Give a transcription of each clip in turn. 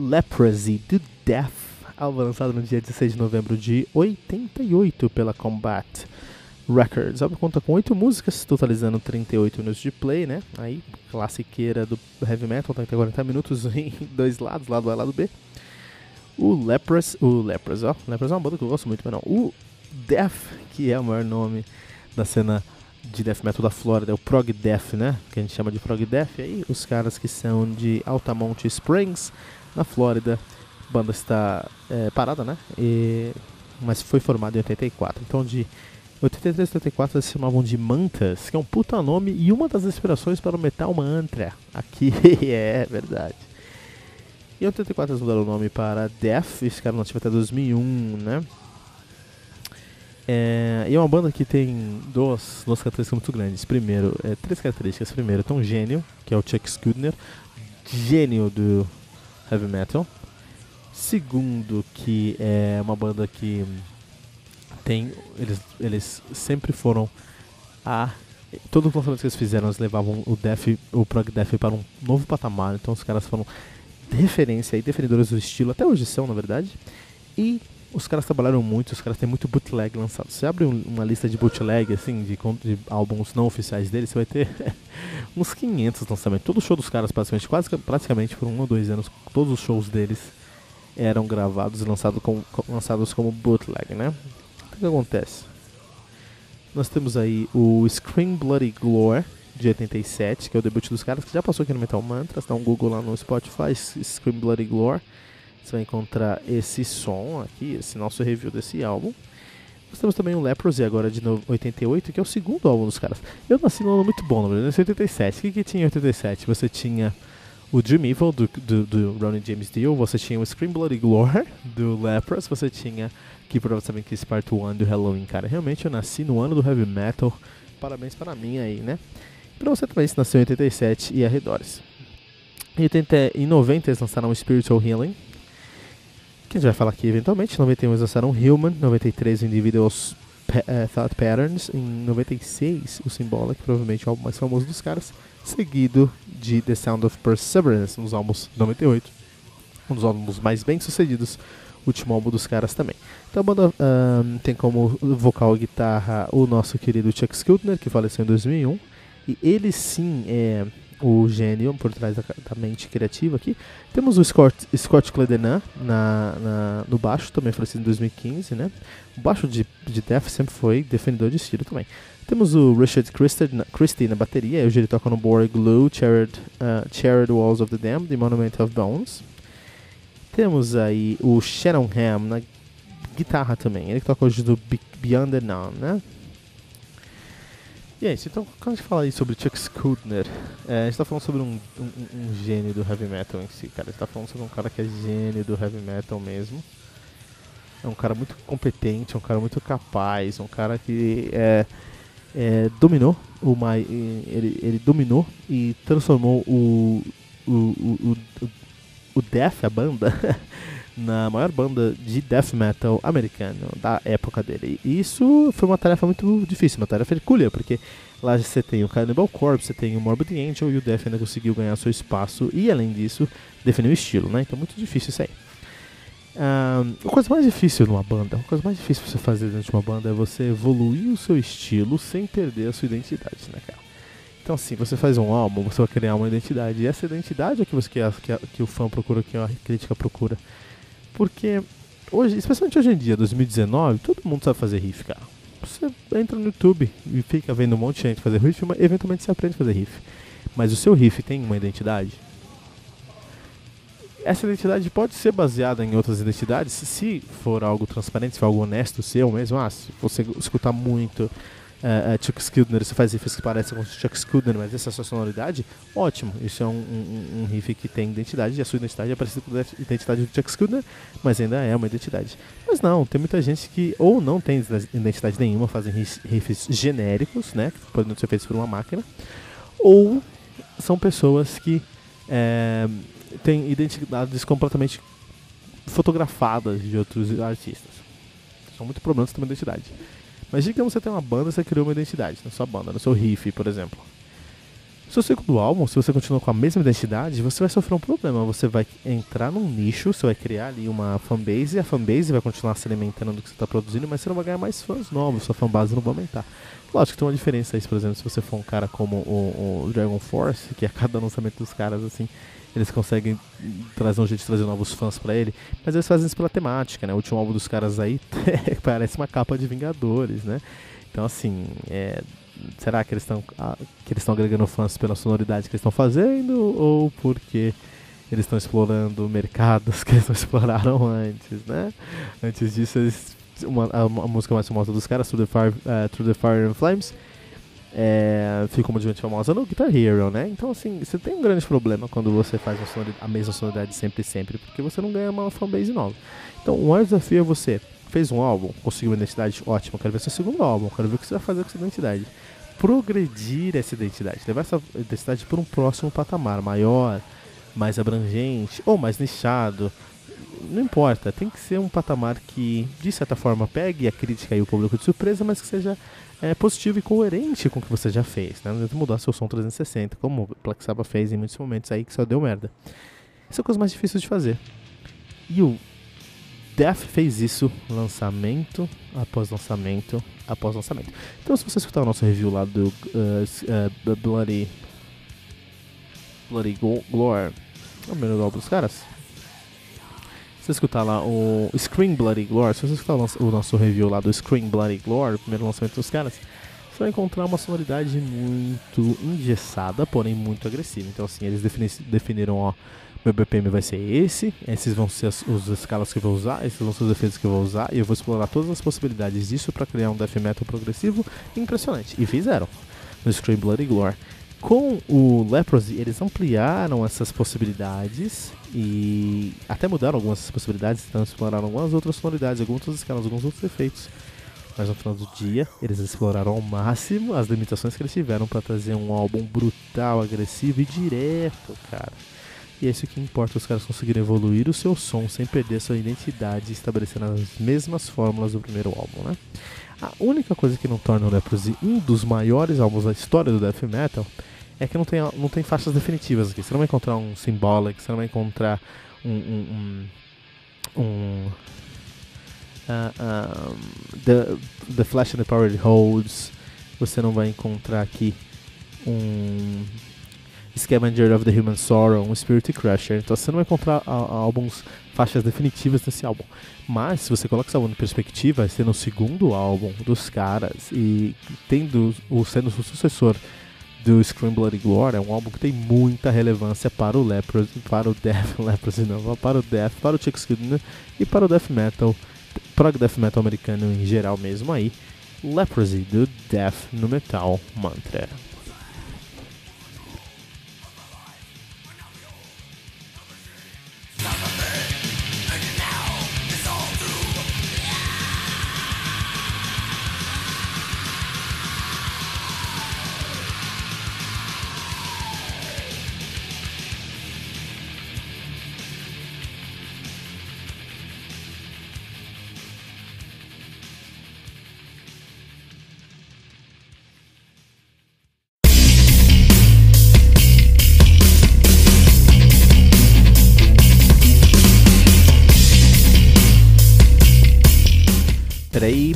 Leprosy do Death, álbum lançado no dia 16 de novembro de 88 pela Combat Records. O álbum conta com 8 músicas, totalizando 38 minutos de play, né? Aí, classiqueira do heavy metal, tem até 40 minutos em dois lados, lado A e lado B. O Lepros, o Lepros, ó, Lepros é uma banda que eu gosto muito, mas não. O Death, que é o maior nome da cena de death metal da Flórida, é o Prog Death, né? Que a gente chama de Prog Death. E aí, os caras que são de Altamont Springs, na Flórida. A banda está é, parada, né? E, mas foi formada em 84. Então, de 83 e 84 eles se chamavam de Mantas, que é um puta nome e uma das inspirações para o Metal Mantra. Aqui é verdade. Em 84 eles mudaram o nome para Death, cara não tive até 2001, né? É, e é uma banda que tem duas, duas características muito grandes. Primeiro, é, três características. Primeiro, tem um gênio, que é o Chuck Schuldiner, gênio do heavy metal. Segundo, que é uma banda que tem. Eles, eles sempre foram a. Todos os lançamentos que eles fizeram, eles levavam o Def, o Prog Def para um novo patamar. Então os caras foram referência e defendedores do estilo, até hoje são, na verdade. E os caras trabalharam muito, os caras têm muito bootleg lançado. Você abre um, uma lista de bootleg, assim, de, de, álbuns não oficiais deles, você vai ter uns 500 lançamentos. Todo show dos caras, praticamente, quase, praticamente por um ou dois anos, todos os shows deles eram gravados e lançado com, lançados como bootleg, né? O que acontece? Nós temos aí o Scream Bloody Glory, de 87, que é o debut dos caras, que já passou aqui no Metal Mantras, dá um Google lá no Spotify, Scream Bloody Glory. Você vai encontrar esse som aqui, esse nosso review desse álbum. Nós temos também o Leprosy agora de 88, que é o segundo álbum dos caras. Eu nasci num ano muito bom, na verdade, em 87. O que, que tinha em 87? Você tinha o Dream Evil do, do, do Ronnie James Dio, você tinha o Scream Bloody Glory do Lepros, você tinha que provavelmente Kiss Part 1 do Halloween, cara. Realmente eu nasci no ano do Heavy Metal. Parabéns para mim aí, né? Pra você também se nasceu em 87 e arredores. Em, 80, em 90 eles lançaram o Spiritual Healing, que a gente vai falar aqui eventualmente. Em 91 eles lançaram Human, 93 Individuals uh, Thought Patterns, em 96 o Symbolic, provavelmente o álbum mais famoso dos caras, seguido de The Sound of Perseverance, nos álbuns 98, um dos álbuns mais bem sucedidos, último álbum dos caras também. Então a banda um, tem como vocal e guitarra o nosso querido Chuck Schuldiner, que faleceu em 2001, e ele sim é o gênio por trás da, da, mente criativa aqui. Temos o Scott, Scott Cledenan na, na, no baixo, também falecido em 2015, né? O baixo de, de Death sempre foi defendedor de estilo também. Temos o Richard Christie na, Christie na bateria, hoje ele toca no Bore Glue, Charred, uh, Walls of the Damned e Monument of Bones. Temos aí o Shannon Ham na guitarra também, ele que toca hoje do Beyond the None, né? E é isso, então quando a gente fala aí sobre Chuck Schuldiner, é, a gente tá falando sobre um, um, um, gênio do heavy metal em si, cara. A gente tá falando sobre um cara que é gênio do heavy metal mesmo. É um cara muito competente, é um cara muito capaz, um cara que é, é, dominou o ele, ele dominou e transformou o, o, o, o, o Death, a banda, na maior banda de death metal americano da época dele. E isso foi uma tarefa muito difícil, uma tarefa hercúlea, porque lá você tem o Cannibal Corpse, você tem o Morbid Angel e o Death ainda conseguiu ganhar seu espaço e, além disso, definir o estilo, né? Então, muito difícil isso aí. Um, a coisa mais difícil numa banda, a coisa mais difícil você fazer dentro de uma banda é você evoluir o seu estilo sem perder a sua identidade, né, cara? Então, assim, você faz um álbum, você vai criar uma identidade, e essa identidade é que você quer, que, que o fã procura, que a crítica procura. Porque hoje, especialmente hoje em dia, 2019, todo mundo sabe fazer riff, cara. Você entra no YouTube e fica vendo um monte de gente fazer riff, mas eventualmente você aprende a fazer riff. Mas o seu riff tem uma identidade? Essa identidade pode ser baseada em outras identidades, se for algo transparente, se for algo honesto seu mesmo. Ah, se você escutar muito uh, uh, Chuck Schuldiner, você faz riffs que parecem com Chuck Schuldiner, mas essa é a sua sonoridade, ótimo. Isso é um, um, um, riff que tem identidade, e a sua identidade é parecida com a identidade do Chuck Schuldiner, mas ainda é uma identidade. Mas não, tem muita gente que ou não tem identidade nenhuma, fazem riffs genéricos, né, que podem ser feitos por uma máquina, ou são pessoas que é, têm identidades completamente fotografadas de outros artistas. São muito problemas também de identidade. Digamos que você tem uma banda, você criou uma identidade na sua banda, no seu riff, por exemplo. Se o segundo álbum, se você continua com a mesma identidade, você vai sofrer um problema. Você vai entrar num nicho, você vai criar ali uma fanbase, e a fanbase vai continuar se alimentando do que você está produzindo, mas você não vai ganhar mais fãs novos, sua fanbase não vai aumentar. Lógico que tem uma diferença aí, por exemplo, se você for um cara como o, o Dragon Force, que a cada lançamento dos caras, assim, eles conseguem trazer um jeito de trazer novos fãs para ele, mas eles fazem isso pela temática, né? O último álbum dos caras aí parece uma capa de Vingadores, né? Então assim, é, será que eles estão que eles estão agregando fãs pela sonoridade que eles estão fazendo ou porque eles estão explorando mercados que eles não exploraram antes, né? Antes disso, eles, uma, a, a música mais famosa dos caras, Through the Fire, uh, Through the Fire and Flames, é, ficou mundialmente famosa no Guitar Hero, né? Então, assim, você tem um grande problema quando você faz a mesma sonoridade sempre e sempre, porque você não ganha uma fanbase nova. Então, o maior desafio é você fez um álbum, conseguiu uma identidade ótima, quero ver seu segundo álbum, quero ver o que você vai fazer com essa identidade. Progredir essa identidade, levar essa identidade para um próximo patamar maior, mais abrangente ou mais nichado. Não importa, tem que ser um patamar que, de certa forma, pegue a crítica e o público de surpresa, mas que seja é, positivo e coerente com o que você já fez. Né? Não adianta mudar seu som 360, como o Black Sabbath fez em muitos momentos aí que só deu merda. Isso é a coisa mais difícil de fazer. E o Death fez isso lançamento após lançamento após lançamento. Então, se você escutar o nosso review lá do uh, uh, Bloody Bloody Glory, é o primeiro álbum dos caras, você escutar lá o Scream Bloody Glory, se você escutar o nosso review lá do Scream Bloody Glory, o primeiro lançamento dos caras, você vai encontrar uma sonoridade muito engessada, porém muito agressiva. Então assim, eles defini definiram, ó, meu BPM vai ser esse, esses vão ser as, os escalas que eu vou usar, esses vão ser os efeitos que eu vou usar, e eu vou explorar todas as possibilidades disso para criar um death metal progressivo impressionante. E fizeram no Scream Bloody Glory. Com o Leprosy, eles ampliaram essas possibilidades e até mudaram algumas possibilidades, então exploraram algumas outras sonoridades, algumas outras escalas, alguns outros efeitos. Mas no final do dia, eles exploraram ao máximo as limitações que eles tiveram para trazer um álbum brutal, agressivo e direto, cara. E é isso que importa, os caras conseguirem evoluir o seu som sem perder sua identidade, estabelecendo as mesmas fórmulas do primeiro álbum, né? A única coisa que não torna o Leprosy um dos maiores álbuns da história do death metal é que não tem, não tem faixas definitivas aqui. Você não vai encontrar um Symbolic, você não vai encontrar um. um, um, um uh, the, the Flash and the Power It Holds. Você não vai encontrar aqui um Scavenger of the Human Sorrow, um Spirit Crusher. Então você não vai encontrar álbuns, faixas definitivas nesse álbum. Mas se você coloca esse álbum em perspectiva, sendo o segundo álbum dos caras e tendo o sendo o sucessor do Scream Bloody Glory é um álbum que tem muita relevância para o Leprosy, para o Death Leprosy não, para o Death, para o Chuck Schuldiner e para o Death Metal, o Death Metal americano em geral mesmo aí. Leprosy do Death no Metal Mantra.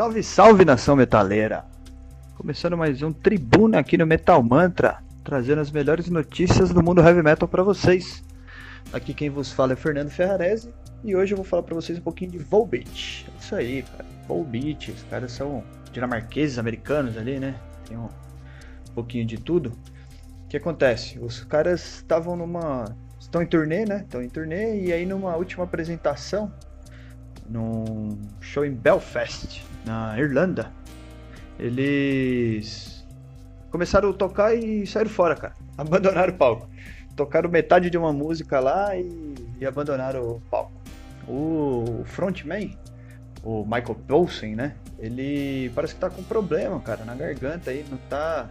Salve, salve nação metaleira! Começando mais um Tribuna aqui no Metal Mantra, trazendo as melhores notícias do mundo heavy metal para vocês. Aqui quem vos fala é Fernando Ferrarese e hoje eu vou falar para vocês um pouquinho de Volbeat. É isso aí, cara. Volbeat, os caras são dinamarqueses, americanos ali, né? Tem um pouquinho de tudo. O que acontece? Os caras estavam numa. estão em turnê, né? Estão em turnê e aí numa última apresentação, num show em Belfast, na Irlanda, eles começaram a tocar e saíram fora, cara. Abandonaram o palco. Tocaram metade de uma música lá e, e abandonaram o palco. O frontman, o Michael Poulsen, né? Ele parece que tá com problema, cara, na garganta aí, não tá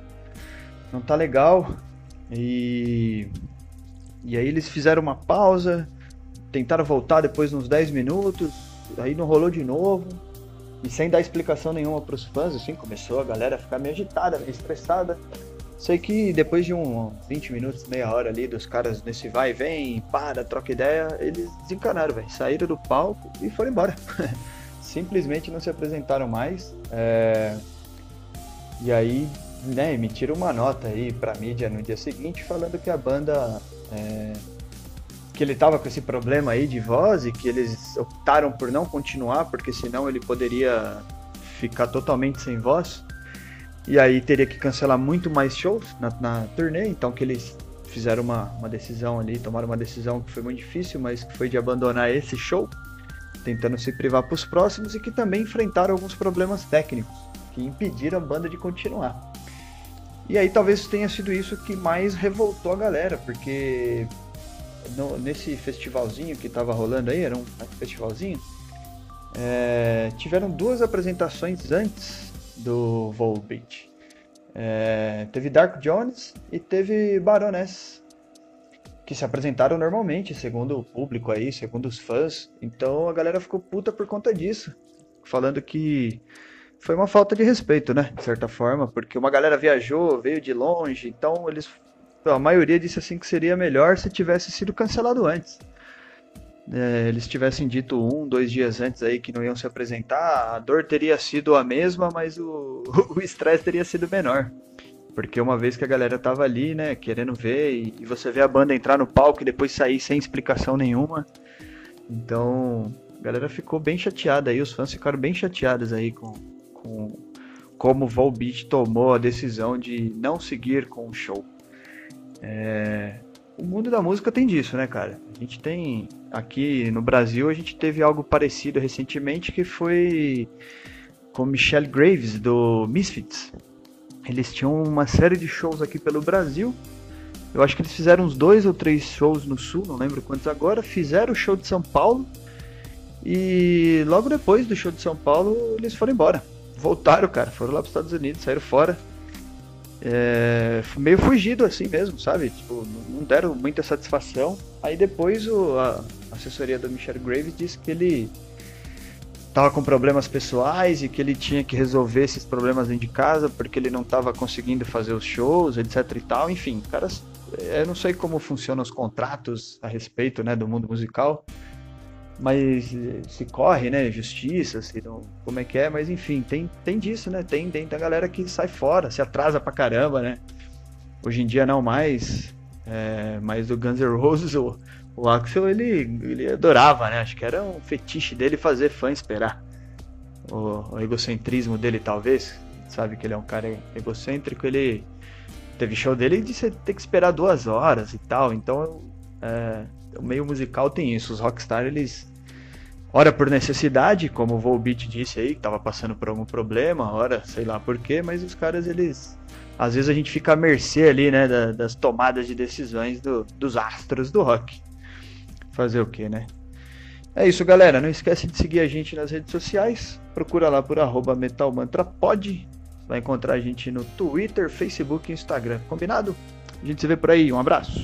não tá legal. E e aí eles fizeram uma pausa, tentaram voltar depois uns 10 minutos, aí não rolou de novo. E sem dar explicação nenhuma para os fãs, assim, começou a galera a ficar meio agitada, meio estressada. Sei que depois de um 20 minutos, meia hora ali dos caras nesse vai e vem, para, troca ideia, eles desencanaram, velho. Saíram do palco e foram embora. Simplesmente não se apresentaram mais. É... E aí, né, emitiram uma nota aí pra mídia no dia seguinte falando que a banda é que ele estava com esse problema aí de voz e que eles optaram por não continuar, porque senão ele poderia ficar totalmente sem voz. E aí teria que cancelar muito mais shows na, na turnê, então que eles fizeram uma, uma decisão ali, tomaram uma decisão que foi muito difícil, mas que foi de abandonar esse show, tentando se privar para os próximos e que também enfrentaram alguns problemas técnicos que impediram a banda de continuar. E aí talvez tenha sido isso que mais revoltou a galera, porque no, nesse festivalzinho que estava rolando aí, era um festivalzinho, é, tiveram duas apresentações antes do Volbeat. É, teve Dark Jones e teve Baroness, que se apresentaram normalmente, segundo o público aí, segundo os fãs. Então a galera ficou puta por conta disso, falando que foi uma falta de respeito, né, de certa forma, porque uma galera viajou, veio de longe, então eles a maioria disse assim que seria melhor se tivesse sido cancelado antes. É, eles tivessem dito um, dois dias antes aí que não iam se apresentar, a dor teria sido a mesma, mas o estresse teria sido menor. Porque uma vez que a galera tava ali, né, querendo ver, e, e você vê a banda entrar no palco e depois sair sem explicação nenhuma. Então, a galera ficou bem chateada aí, os fãs ficaram bem chateados aí com, com como o Volbeat tomou a decisão de não seguir com o show. É... O mundo da música tem disso, né, cara? A gente tem aqui no Brasil, a gente teve algo parecido recentemente que foi com Michelle Graves do Misfits. Eles tinham uma série de shows aqui pelo Brasil. Eu acho que eles fizeram uns dois ou três shows no Sul, não lembro quantos agora. Fizeram o show de São Paulo e logo depois do show de São Paulo eles foram embora. Voltaram, cara, foram lá para os Estados Unidos, saíram fora é, meio fugido assim mesmo, sabe? Tipo, não deram muita satisfação. Aí depois o, a assessoria do Michel Graves disse que ele tava com problemas pessoais e que ele tinha que resolver esses problemas dentro de casa porque ele não tava conseguindo fazer os shows, etc e tal. Enfim, caras, eu não sei como funcionam os contratos a respeito, né, do mundo musical mas eh, se corre, né? Justiça, se não, como é que é, mas enfim, tem, tem disso, né? Tem, tem da galera que sai fora, se atrasa pra caramba, né? Hoje em dia não mais, é, mas o Guns N' Roses, o, o Axel, ele, ele adorava, né? Acho que era um fetiche dele fazer fã esperar. O, o egocentrismo dele, talvez, sabe que ele é um cara egocêntrico, ele teve show dele de você ter que esperar duas horas e tal, então é, o meio musical tem isso, os rockstar eles Ora por necessidade, como o Volbeat disse aí, que tava passando por algum problema, ora sei lá por quê, mas os caras, eles. Às vezes a gente fica à mercê ali, né, da, das tomadas de decisões do, dos astros do rock. Fazer o quê, né? É isso, galera. Não esquece de seguir a gente nas redes sociais. Procura lá por arroba metalmantrapod. Vai encontrar a gente no Twitter, Facebook e Instagram. Combinado? A gente se vê por aí. Um abraço.